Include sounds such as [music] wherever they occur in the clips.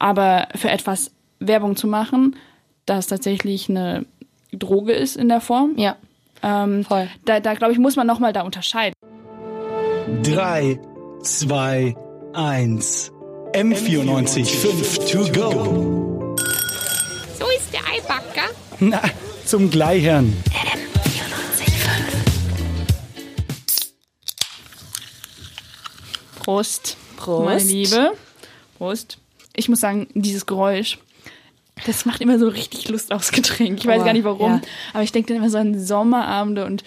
Aber für etwas Werbung zu machen, das tatsächlich eine Droge ist in der Form, Ja, ähm, voll. da, da glaube ich, muss man nochmal da unterscheiden. 3, 2, 1. M94 5 to go. So ist der Eibacker. Na, zum Gleichern. Prost. Prost. Meine Liebe. Prost. Ich muss sagen, dieses Geräusch, das macht immer so richtig Lust aufs Getränk. Ich weiß Oh, gar nicht warum, ja. aber ich denke dann immer so an Sommerabende und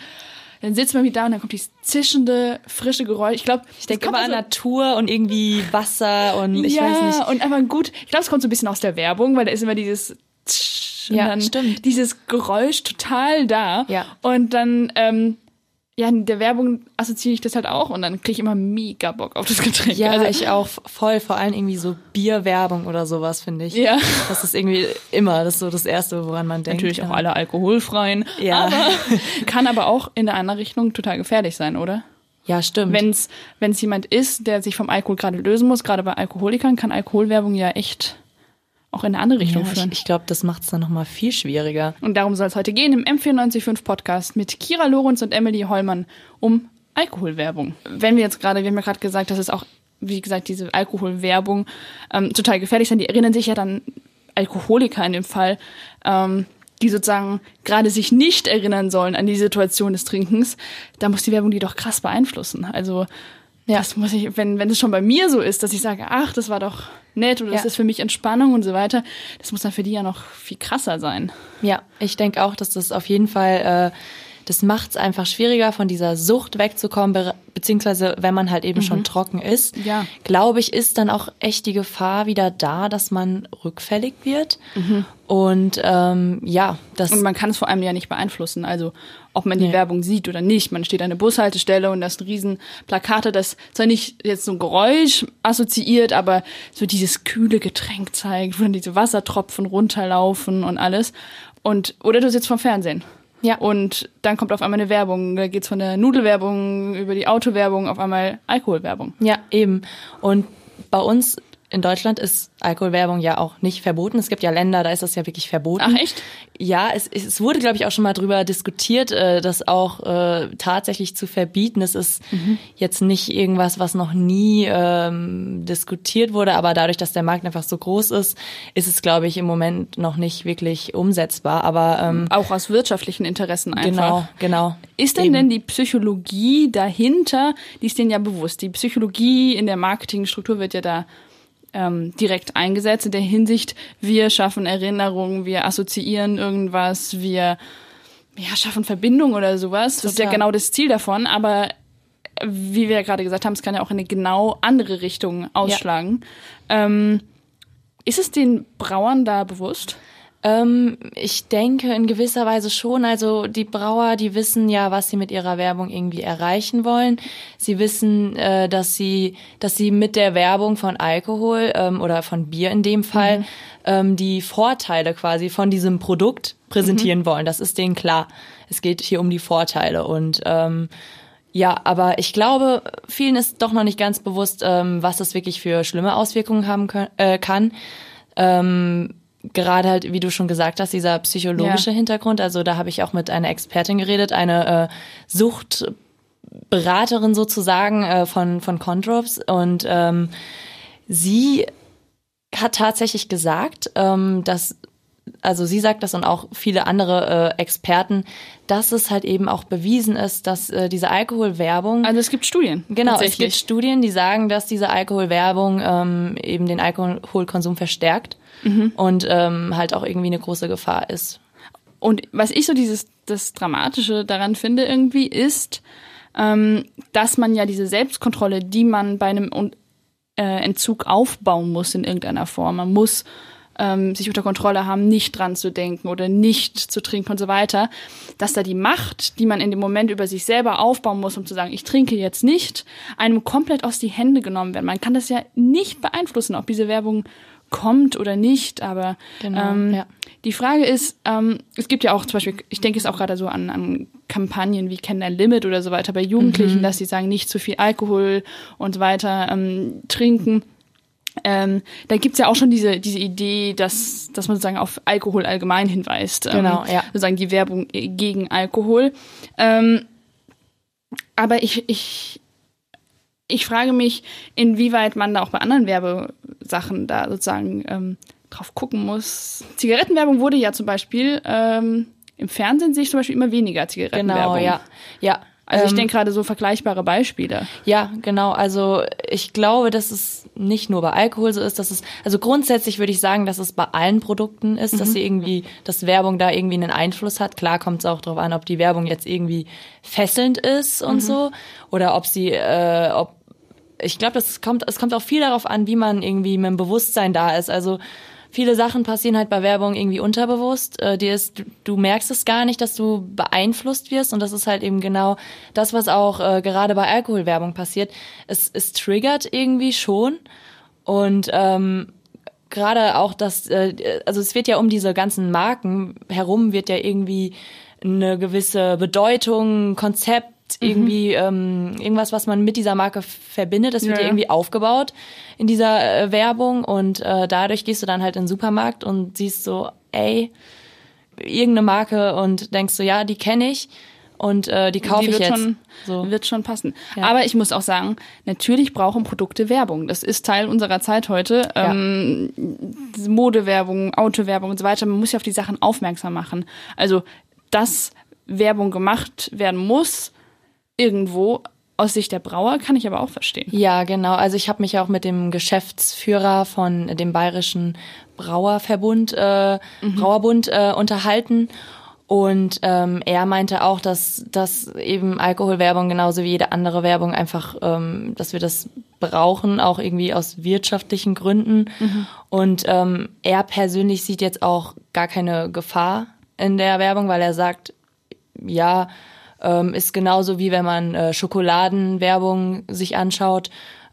dann sitzt man wieder da und dann kommt dieses zischende, frische Geräusch. Ich glaube, Ich denke immer an Natur und irgendwie Wasser und ich ja, weiß nicht. und einfach gut. Ich glaube, es kommt so ein bisschen aus der Werbung, weil da ist immer dieses Tsch und Ja, dann stimmt. dieses Geräusch total da. Ja. Und dann, ähm, ja, in der Werbung assoziiere ich das halt auch und dann kriege ich immer mega Bock auf das Getränk. Ja, also, ich auch voll, vor allem irgendwie so Bierwerbung oder sowas, finde ich. Ja. Das ist irgendwie immer, das ist so das Erste, woran man denkt. Natürlich auch ja. alle alkoholfreien. Ja. Aber [laughs] kann aber auch in der anderen Richtung total gefährlich sein, oder? Ja, stimmt. Wenn es wenn es jemand ist, der sich vom Alkohol gerade lösen muss, gerade bei Alkoholikern, kann Alkoholwerbung ja echt auch in eine andere Richtung ja, führen. ich ich glaube, das macht es dann nochmal viel schwieriger. Und darum soll es heute gehen im M945 Podcast mit Kira Lorenz und Emily Hollmann um Alkoholwerbung. Wenn wir jetzt gerade, wir haben ja gerade gesagt, dass es auch, wie gesagt, diese Alkoholwerbung ähm, total gefährlich sind. Die erinnern sich ja dann Alkoholiker in dem Fall, ähm, die sozusagen gerade sich nicht erinnern sollen an die Situation des Trinkens. Da muss die Werbung die doch krass beeinflussen. Also Ja. das muss ich, wenn, wenn es schon bei mir so ist, dass ich sage, ach, das war doch nett oder das Ja. ist für mich Entspannung und so weiter, das muss dann für die ja noch viel krasser sein. Ja, ich denke auch, dass das auf jeden Fall, äh, das macht es einfach schwieriger, von dieser Sucht wegzukommen, be beziehungsweise wenn man halt eben schon trocken ist, Mhm. Ja. glaube ich, ist dann auch echt die Gefahr wieder da, dass man rückfällig wird. Und ähm, ja, das Und man kann es vor allem ja nicht beeinflussen. Also ob man die Nee. Werbung sieht oder nicht. Man steht an der Bushaltestelle und da ist ein riesen Plakate, das zwar nicht jetzt so ein Geräusch assoziiert, aber so dieses kühle Getränk zeigt, wo dann diese Wassertropfen runterlaufen und alles. Und oder du sitzt vom Fernsehen. Ja. Und dann kommt auf einmal eine Werbung. Da geht's von der Nudelwerbung über die Autowerbung auf einmal Alkoholwerbung. Ja, eben. Und bei uns in Deutschland ist Alkoholwerbung ja auch nicht verboten. Es gibt ja Länder, da ist das ja wirklich verboten. Ach, echt? Ja, es, es wurde, glaube ich, auch schon mal drüber diskutiert, äh, das auch äh, tatsächlich zu verbieten. Es ist jetzt nicht irgendwas, was noch nie ähm, diskutiert wurde, aber dadurch, dass der Markt einfach so groß ist, ist es, glaube ich, im Moment noch nicht wirklich umsetzbar. Aber ähm, Auch aus wirtschaftlichen Interessen einfach. genau, genau. Ist denn Eben. denn die Psychologie dahinter, die ist denen ja bewusst. Die Psychologie in der Marketingstruktur wird ja da ähm, direkt eingesetzt in der Hinsicht, wir schaffen Erinnerungen, wir assoziieren irgendwas, wir ja, schaffen Verbindung oder sowas. Das ist ja Total. genau das Ziel davon, aber wie wir ja gerade gesagt haben, es kann ja auch in eine genau andere Richtung ausschlagen. Ähm, ist es den Brauern da bewusst? Ähm, ich denke in gewisser Weise schon. Also die Brauer, die wissen ja, was sie mit ihrer Werbung irgendwie erreichen wollen. Sie wissen, äh, dass sie, dass sie mit der Werbung von Alkohol ähm, oder von Bier in dem Fall ähm, die Vorteile quasi von diesem Produkt präsentieren wollen. Das ist denen klar. Es geht hier um die Vorteile und ähm, ja, aber ich glaube, vielen ist doch noch nicht ganz bewusst, ähm, was das wirklich für schlimme Auswirkungen haben können, äh, kann. Ähm, gerade halt, wie du schon gesagt hast, dieser psychologische Ja. Hintergrund. Also da habe ich auch mit einer Expertin geredet, eine äh, Suchtberaterin sozusagen äh, von von Condrops und ähm, sie hat tatsächlich gesagt, ähm, dass also sie sagt das und auch viele andere äh, Experten, dass es halt eben auch bewiesen ist, dass äh, diese Alkoholwerbung Also es gibt Studien. Genau, es gibt Studien, die sagen, dass diese Alkoholwerbung ähm, eben den Alkoholkonsum verstärkt und ähm, halt auch irgendwie eine große Gefahr ist. Und was ich so dieses das Dramatische daran finde irgendwie ist, ähm, dass man ja diese Selbstkontrolle, die man bei einem äh, Entzug aufbauen muss in irgendeiner Form, man muss ähm, sich unter Kontrolle haben, nicht dran zu denken oder nicht zu trinken und so weiter, dass da die Macht, die man in dem Moment über sich selber aufbauen muss, um zu sagen, ich trinke jetzt nicht, einem komplett aus die Hände genommen werden. Man kann das ja nicht beeinflussen, ob diese Werbung kommt oder nicht, aber Genau, ähm, ja. die Frage ist, ähm, es gibt ja auch zum Beispiel, ich denke es auch gerade so an, an Kampagnen wie Kennen dein Limit oder so weiter bei Jugendlichen, dass sie sagen, nicht zu viel Alkohol und so weiter ähm, trinken. ähm, da gibt's ja auch schon diese, diese Idee, dass, dass man sozusagen auf Alkohol allgemein hinweist. Genau, ähm, ja. Sozusagen die Werbung gegen Alkohol. Ähm, aber ich, ich, ich frage mich, inwieweit man da auch bei anderen Werbesachen da sozusagen ähm, drauf gucken muss. Zigarettenwerbung wurde ja zum Beispiel ähm, im Fernsehen sehe ich zum Beispiel immer weniger Zigarettenwerbung. Genau, ja. Ja. Also ich Ähm, denke gerade so vergleichbare Beispiele. Ja, genau. Also ich glaube, dass es nicht nur bei Alkohol so ist, dass es, also grundsätzlich würde ich sagen, dass es bei allen Produkten ist, dass sie irgendwie, dass Werbung da irgendwie einen Einfluss hat. Klar kommt es auch darauf an, ob die Werbung jetzt irgendwie fesselnd ist und so oder ob sie, äh, ob ich glaube, das kommt, es kommt auch viel darauf an, wie man irgendwie mit dem Bewusstsein da ist. Also viele Sachen passieren halt bei Werbung irgendwie unterbewusst. Äh, dir ist, du, merkst es gar nicht, dass du beeinflusst wirst. Und das ist halt eben genau das, was auch äh, gerade bei Alkoholwerbung passiert. Es, es triggert irgendwie schon. Und ähm, gerade auch das, äh, also es wird ja um diese ganzen Marken herum wird ja irgendwie eine gewisse Bedeutung, Konzept, irgendwie ähm, irgendwas, was man mit dieser Marke verbindet. Das wird Ja, ja, irgendwie aufgebaut in dieser äh, Werbung und äh, dadurch gehst du dann halt in den Supermarkt und siehst so, ey, irgendeine Marke und denkst so, ja, die kenne ich und äh, die kaufe die ich jetzt. schon, so. wird schon passen. Ja. Aber ich muss auch sagen, natürlich brauchen Produkte Werbung. Das ist Teil unserer Zeit heute. Ja. Ähm, Modewerbung, Autowerbung und so weiter. Man muss ja auf die Sachen aufmerksam machen. Also, dass Werbung gemacht werden muss, irgendwo aus Sicht der Brauer, kann ich aber auch verstehen. Ja, genau. Also ich habe mich auch mit dem Geschäftsführer von dem Bayerischen Brauerverbund, äh, Brauerbund äh, unterhalten. Und ähm, er meinte auch, dass, dass eben Alkoholwerbung genauso wie jede andere Werbung einfach, ähm, dass wir das brauchen, auch irgendwie aus wirtschaftlichen Gründen. Und ähm, er persönlich sieht jetzt auch gar keine Gefahr in der Werbung, weil er sagt, ja, ähm, ist genauso wie wenn man äh, Schokoladenwerbung sich anschaut,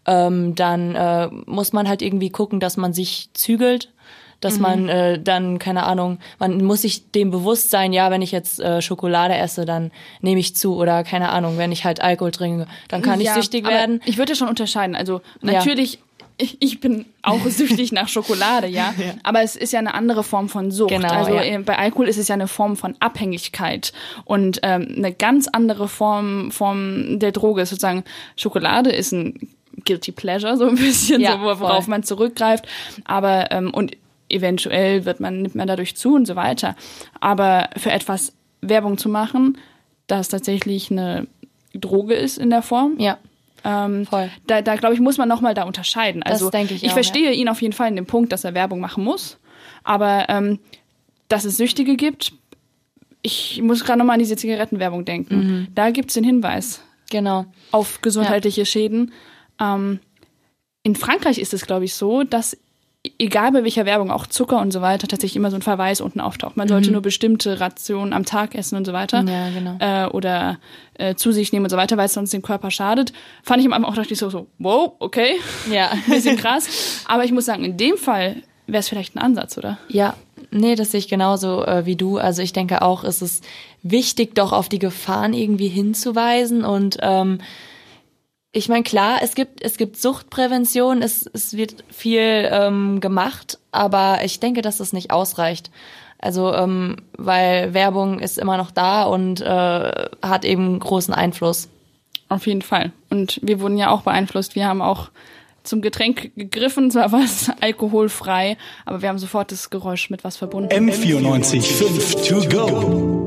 ähm, dann äh, muss man halt irgendwie gucken, dass man sich zügelt, dass man äh, dann, keine Ahnung, man muss sich dem bewusst sein, ja, wenn ich jetzt äh, Schokolade esse, dann nehme ich zu oder keine Ahnung, wenn ich halt Alkohol trinke, dann kann ich Ja, süchtig aber werden. Ich würde schon unterscheiden. Also Ja. natürlich, ich, [laughs] ich bin auch süchtig nach Schokolade, [laughs] ja. Aber es ist ja eine andere Form von Sucht. Genau, also ja. äh, bei Alkohol ist es ja eine Form von Abhängigkeit und ähm, eine ganz andere Form, Form der Droge ist sozusagen Schokolade ist ein guilty pleasure so ein bisschen, Ja, so, worauf voll. man zurückgreift. Aber ähm, und eventuell wird man nimmt man dadurch zu und so weiter. Aber für etwas Werbung zu machen, das tatsächlich eine Droge ist in der Form, Ja, ähm, Voll. Da, da glaube ich, muss man nochmal da unterscheiden. Das Also denke ich ich auch, verstehe ihn auf jeden Fall in dem Punkt, dass er Werbung machen muss. Aber ähm, dass es Süchtige gibt, ich muss gerade nochmal an diese Zigarettenwerbung denken. Mhm. Da gibt es den Hinweis genau. auf gesundheitliche Schäden. Ähm, in Frankreich ist es, glaube ich, so, dass egal bei welcher Werbung, auch Zucker und so weiter, tatsächlich immer so ein Verweis unten auftaucht. Man sollte nur bestimmte Rationen am Tag essen und so weiter. Mhm. Ja, genau. Äh, oder äh, zu sich nehmen und so weiter, weil es sonst dem Körper schadet. Fand ich am Anfang auch, dachte ich so, so wow, okay, Ja. [laughs] bisschen krass. Aber ich muss sagen, in dem Fall wäre es vielleicht ein Ansatz, oder? Ja, nee, das sehe ich genauso äh, wie du. Also ich denke auch, es ist wichtig, doch auf die Gefahren irgendwie hinzuweisen und ähm, ich meine, klar, es gibt, es gibt Suchtprävention, es, es wird viel ähm, gemacht, aber ich denke, dass das nicht ausreicht. Also, ähm, weil Werbung ist immer noch da und äh, hat eben großen Einfluss. Auf jeden Fall. Und wir wurden ja auch beeinflusst. Wir haben auch zum Getränk gegriffen, zwar war es [laughs] alkoholfrei, aber wir haben sofort das Geräusch mit was verbunden. M94 5 to go.